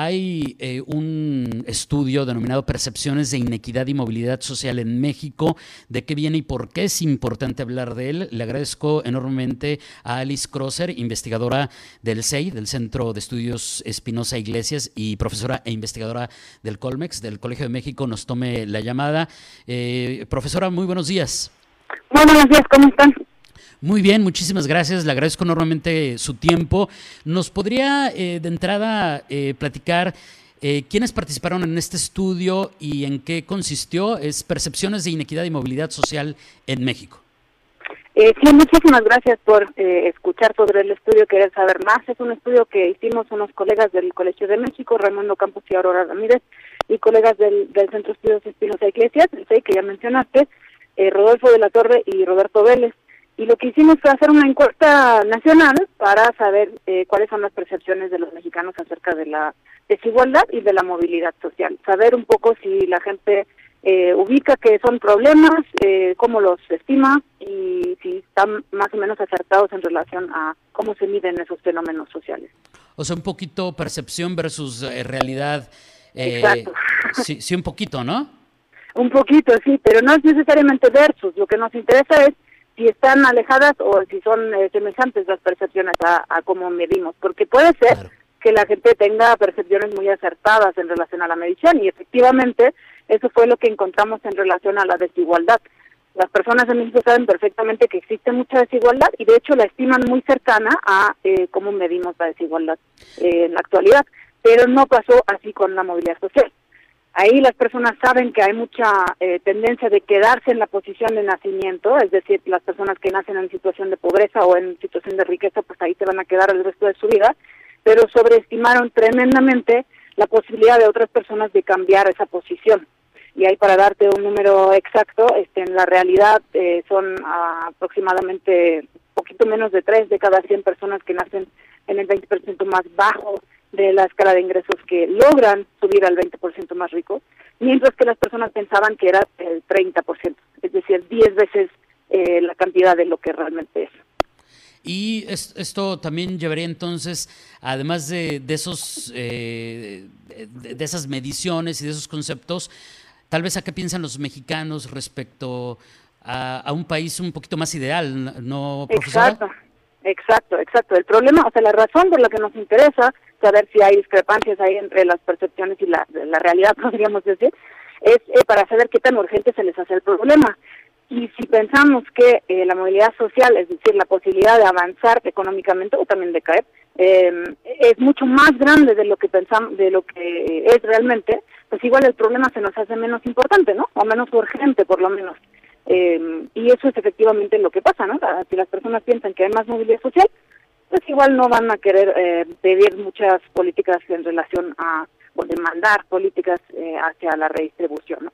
Hay eh, un estudio denominado Percepciones de Inequidad y Movilidad Social en México. ¿De qué viene y por qué es importante hablar de él? Le agradezco enormemente a Alice Crosser, investigadora del CEI, del Centro de Estudios Espinosa Iglesias, y profesora e investigadora del Colmex, del Colegio de México, nos tome la llamada. Eh, profesora, muy buenos días. Muy buenos días, ¿cómo están? Muy bien, muchísimas gracias. Le agradezco enormemente su tiempo. ¿Nos podría eh, de entrada eh, platicar eh, quiénes participaron en este estudio y en qué consistió? Es Percepciones de Inequidad y Movilidad Social en México. sí, muchísimas gracias por escuchar sobre el estudio, querer saber más. Es un estudio que hicimos unos colegas del Colegio de México, Raimundo Campos y Aurora Ramírez, y colegas del, Centro de Estudios Espinosa Iglesias, el que ya mencionaste, Rodolfo de la Torre y Roberto Vélez y lo que hicimos fue hacer una encuesta nacional para saber eh, cuáles son las percepciones de los mexicanos acerca de la desigualdad y de la movilidad social. Saber un poco si la gente eh, ubica que son problemas, eh, cómo los estima y si están más o menos acertados en relación a cómo se miden esos fenómenos sociales. O sea, un poquito percepción versus realidad. Exacto. Sí, sí, un poquito, ¿no? Un poquito, sí, pero no es necesariamente versus. Lo que nos interesa es si están alejadas o si son eh, semejantes las percepciones a, cómo medimos, porque puede ser que la gente tenga percepciones muy acertadas en relación a la medición y efectivamente eso fue lo que encontramos en relación a la desigualdad. Las personas en México saben perfectamente que existe mucha desigualdad y de hecho la estiman muy cercana a eh, cómo medimos la desigualdad eh, en la actualidad, pero no pasó así con la movilidad social. Ahí las personas saben que hay mucha eh, tendencia de quedarse en la posición de nacimiento, es decir, las personas que nacen en situación de pobreza o en situación de riqueza, pues ahí se van a quedar el resto de su vida, pero sobreestimaron tremendamente la posibilidad de otras personas de cambiar esa posición. Y ahí para darte un número exacto, este, en la realidad eh, son aproximadamente poquito menos de 3 de cada 100 personas que nacen en el 20% más bajo de la escala de ingresos que logran subir al 20% más rico, mientras que las personas pensaban que era el 30%, es decir, 10 veces eh, la cantidad de lo que realmente es. Y esto también llevaría entonces, además de, esos, eh, de, esas mediciones y de esos conceptos, tal vez a qué piensan los mexicanos respecto a, a un país un poquito más ideal, ¿no, profesora? Exacto, exacto, exacto. El problema, o sea, la razón por la que nos interesa saber si hay discrepancias ahí entre las percepciones y la, la realidad, podríamos decir, es eh, para saber qué tan urgente se les hace el problema. Y si pensamos que eh, la movilidad social, es decir, la posibilidad de avanzar económicamente o también de caer, eh, es mucho más grande de lo que pensamos, de lo que es realmente, pues igual el problema se nos hace menos importante, ¿no? O menos urgente, por lo menos. y eso es efectivamente lo que pasa, ¿no? Si las personas piensan que hay más movilidad social, pues igual no van a querer eh, pedir muchas políticas en relación a, o demandar políticas eh, hacia la redistribución. ¿no?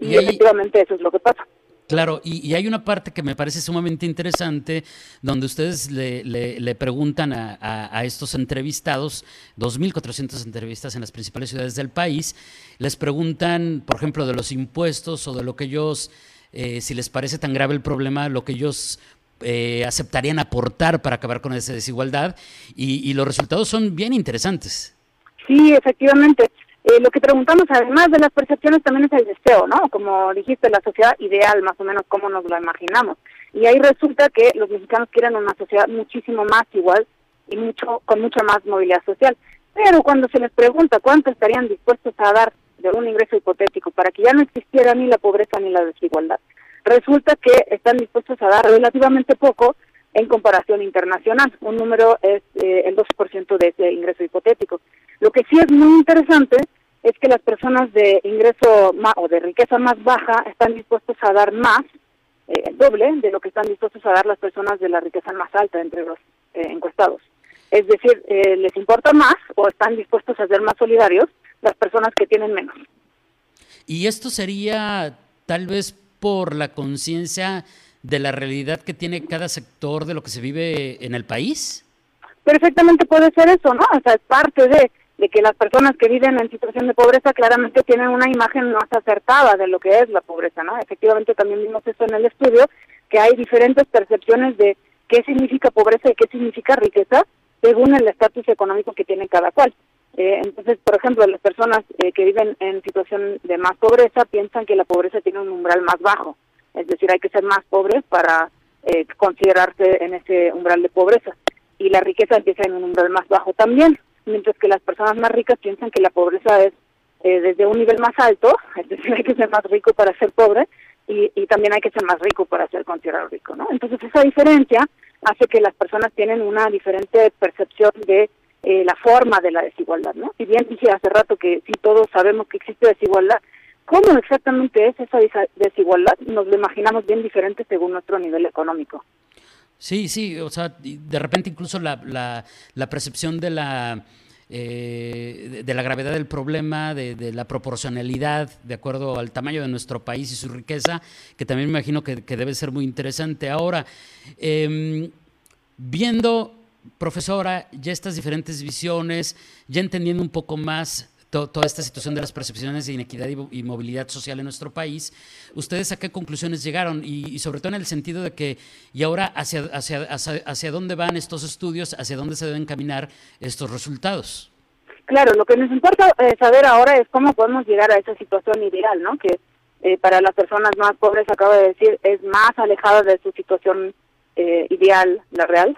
y, efectivamente eso es lo que pasa. Claro, y, hay una parte que me parece sumamente interesante, donde ustedes le, le, preguntan a, a, estos entrevistados, 2.400 entrevistas en las principales ciudades del país, les preguntan, por ejemplo, de los impuestos o de lo que ellos, eh, si les parece tan grave el problema, lo que ellos eh, aceptarían aportar para acabar con esa desigualdad y, los resultados son bien interesantes. Sí, efectivamente. Eh, lo que preguntamos, además de las percepciones, también es el deseo, ¿no? Como dijiste, la sociedad ideal, más o menos como nos lo imaginamos. Y ahí resulta que los mexicanos quieren una sociedad muchísimo más igual y mucho con mucha más movilidad social. Pero cuando se les pregunta cuánto estarían dispuestos a dar de un ingreso hipotético para que ya no existiera ni la pobreza ni la desigualdad, resulta que están dispuestos a dar relativamente poco en comparación internacional. Un número es eh, el 12% de ese ingreso hipotético. Lo que sí es muy interesante es que las personas de ingreso o de riqueza más baja están dispuestos a dar más, eh, el doble de lo que están dispuestos a dar las personas de la riqueza más alta entre los eh, encuestados. Es decir, les importa más o están dispuestos a ser más solidarios las personas que tienen menos. Y esto sería tal vez por la conciencia de la realidad que tiene cada sector de lo que se vive en el país? Perfectamente puede ser eso, ¿no? O sea, es parte de, que las personas que viven en situación de pobreza claramente tienen una imagen más acertada de lo que es la pobreza, ¿no? Efectivamente también vimos eso en el estudio, que hay diferentes percepciones de qué significa pobreza y qué significa riqueza según el estatus económico que tiene cada cual. Eh, entonces, por ejemplo, las personas eh, que viven en situación de más pobreza piensan que la pobreza tiene un umbral más bajo, es decir, hay que ser más pobre para eh, considerarse en ese umbral de pobreza y la riqueza empieza en un umbral más bajo también mientras que las personas más ricas piensan que la pobreza es eh, desde un nivel más alto, es decir, hay que ser más rico para ser pobre y, y también hay que ser más rico para ser considerado rico, ¿no? Entonces esa diferencia hace que las personas tienen una diferente percepción de eh, la forma de la desigualdad, ¿no? Si bien dije hace rato que sí todos sabemos que existe desigualdad, ¿cómo exactamente es esa desigualdad? Nos lo imaginamos bien diferente según nuestro nivel económico. Sí, sí, o sea, de repente incluso la, percepción de la, eh, de la gravedad del problema, de, la proporcionalidad, de acuerdo al tamaño de nuestro país y su riqueza, que también me imagino que, debe ser muy interesante. Ahora, em, viendo, profesora, ya estas diferentes visiones, ya entendiendo un poco más toda esta situación de las percepciones de inequidad y, movilidad social en nuestro país, ¿ustedes a qué conclusiones llegaron? Y, sobre todo en el sentido de que, ¿y ahora hacia, hacia, hacia, dónde van estos estudios, hacia dónde se deben caminar estos resultados? Claro, lo que nos importa eh, saber ahora es cómo podemos llegar a esa situación ideal, ¿no? Que eh, para las personas más pobres, acabo de decir, es más alejada de su situación eh, ideal, la real,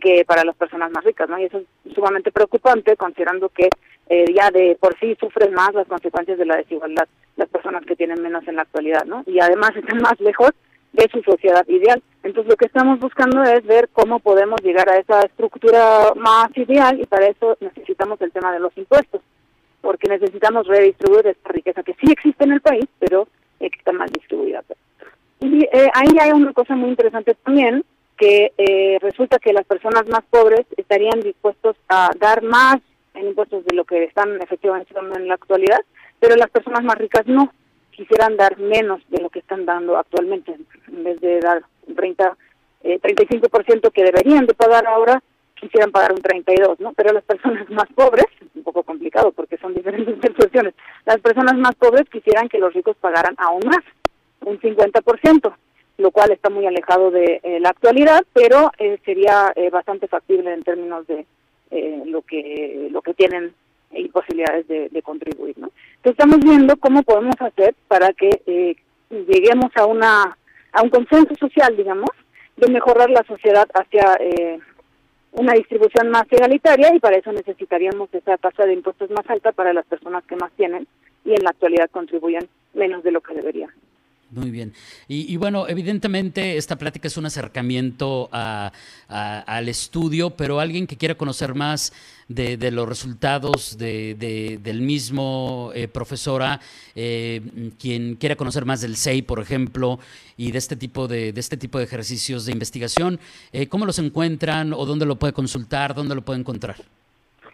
que para las personas más ricas, ¿no? Y eso es sumamente preocupante considerando que eh, ya de por sí sufren más las consecuencias de la desigualdad las personas que tienen menos en la actualidad, ¿no? Y además están más lejos de su sociedad ideal. Entonces lo que estamos buscando es ver cómo podemos llegar a esa estructura más ideal y para eso necesitamos el tema de los impuestos, porque necesitamos redistribuir esta riqueza que sí existe en el país, pero que está mal distribuida. Y eh, ahí hay una cosa muy interesante también, que eh, resulta que las personas más pobres estarían dispuestos a dar más en impuestos de lo que están efectivamente dando en la actualidad, pero las personas más ricas no quisieran dar menos de lo que están dando actualmente, en vez de dar un 30, eh, 35% que deberían de pagar ahora, quisieran pagar un 32, ¿no? Pero las personas más pobres, es un poco complicado porque son diferentes percepciones, las personas más pobres quisieran que los ricos pagaran aún más, un 50%, lo cual está muy alejado de eh, la actualidad, pero eh, sería eh, bastante factible en términos de eh, lo que lo que tienen y posibilidades de, contribuir. ¿no? Entonces estamos viendo cómo podemos hacer para que eh, lleguemos a una a un consenso social, digamos, de mejorar la sociedad hacia una distribución más egalitaria y para eso necesitaríamos esa tasa de impuestos más alta para las personas que más tienen y en la actualidad contribuyen menos de lo que deberían. Muy bien. Y, bueno, evidentemente esta plática es un acercamiento al estudio, pero alguien que quiera conocer más de, los resultados de, del mismo eh, profesora, eh, quien quiera conocer más del SEI, por ejemplo, y de este tipo de, este tipo de ejercicios de investigación, eh, ¿cómo los encuentran o dónde lo puede consultar, dónde lo puede encontrar?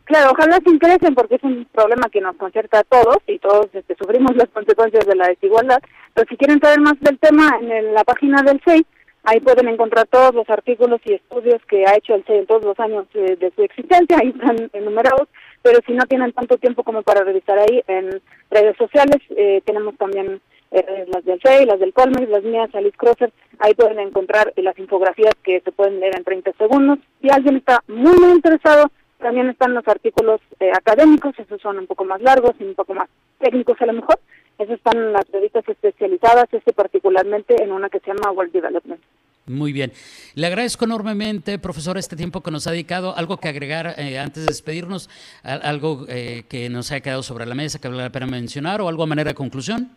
Claro, ojalá se interesen porque es un problema que nos concierta a todos y todos este, sufrimos las consecuencias de la desigualdad. Pero si quieren saber más del tema, en la página del SEI, ahí pueden encontrar todos los artículos y estudios que ha hecho el SEI en todos los años de, su existencia, ahí están enumerados. Pero si no tienen tanto tiempo como para revisar ahí en redes sociales, eh, tenemos también eh, las del SEI, las del Colmex, las mías, Alice Crosser, ahí pueden encontrar las infografías que se pueden leer en 30 segundos. Si alguien está muy, muy interesado, también están los artículos eh, académicos, esos son un poco más largos y un poco más técnicos a lo mejor. Esos están en las revistas especializadas, este particularmente en una que se llama World Development. Muy bien. Le agradezco enormemente, profesor, este tiempo que nos ha dedicado. ¿Algo que agregar eh, antes de despedirnos? ¿Algo eh, que nos haya quedado sobre la mesa que vale la pena mencionar o algo a manera de conclusión?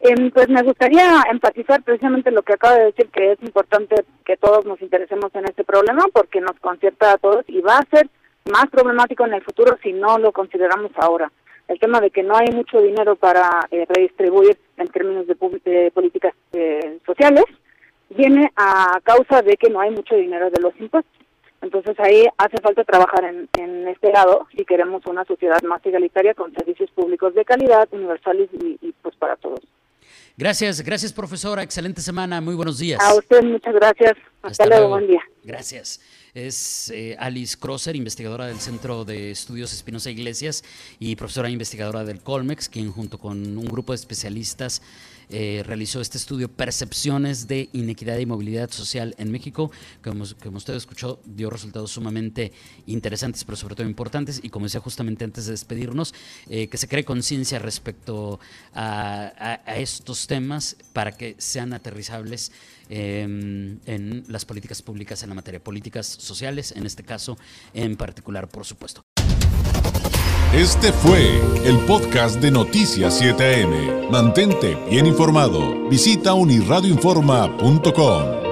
Em, pues me gustaría enfatizar precisamente lo que acaba de decir, que es importante que todos nos interesemos en este problema porque nos concierta a todos y va a ser más problemático en el futuro si no lo consideramos ahora. El tema de que no hay mucho dinero para eh, redistribuir en términos de, políticas eh, sociales viene a causa de que no hay mucho dinero de los impuestos. Entonces ahí hace falta trabajar en, en este lado si queremos una sociedad más igualitaria con servicios públicos de calidad, universales y, y pues para todos. Gracias, gracias profesora, excelente semana, muy buenos días. A usted muchas gracias, hasta, luego, buen día. Gracias. Es eh, Alice Crosser, investigadora del Centro de Estudios Espinosa Iglesias y profesora investigadora del Colmex, quien junto con un grupo de especialistas eh, realizó este estudio Percepciones de Inequidad y Movilidad Social en México, que como, usted escuchó, dio resultados sumamente interesantes, pero sobre todo importantes, y como decía justamente antes de despedirnos, eh, que se cree conciencia respecto a, estos temas para que sean aterrizables em, en las políticas públicas en la materia, políticas sociales, en este caso en particular, por supuesto. Este fue el podcast de Noticias 7am. Mantente bien informado. Visita unirradioinforma.com.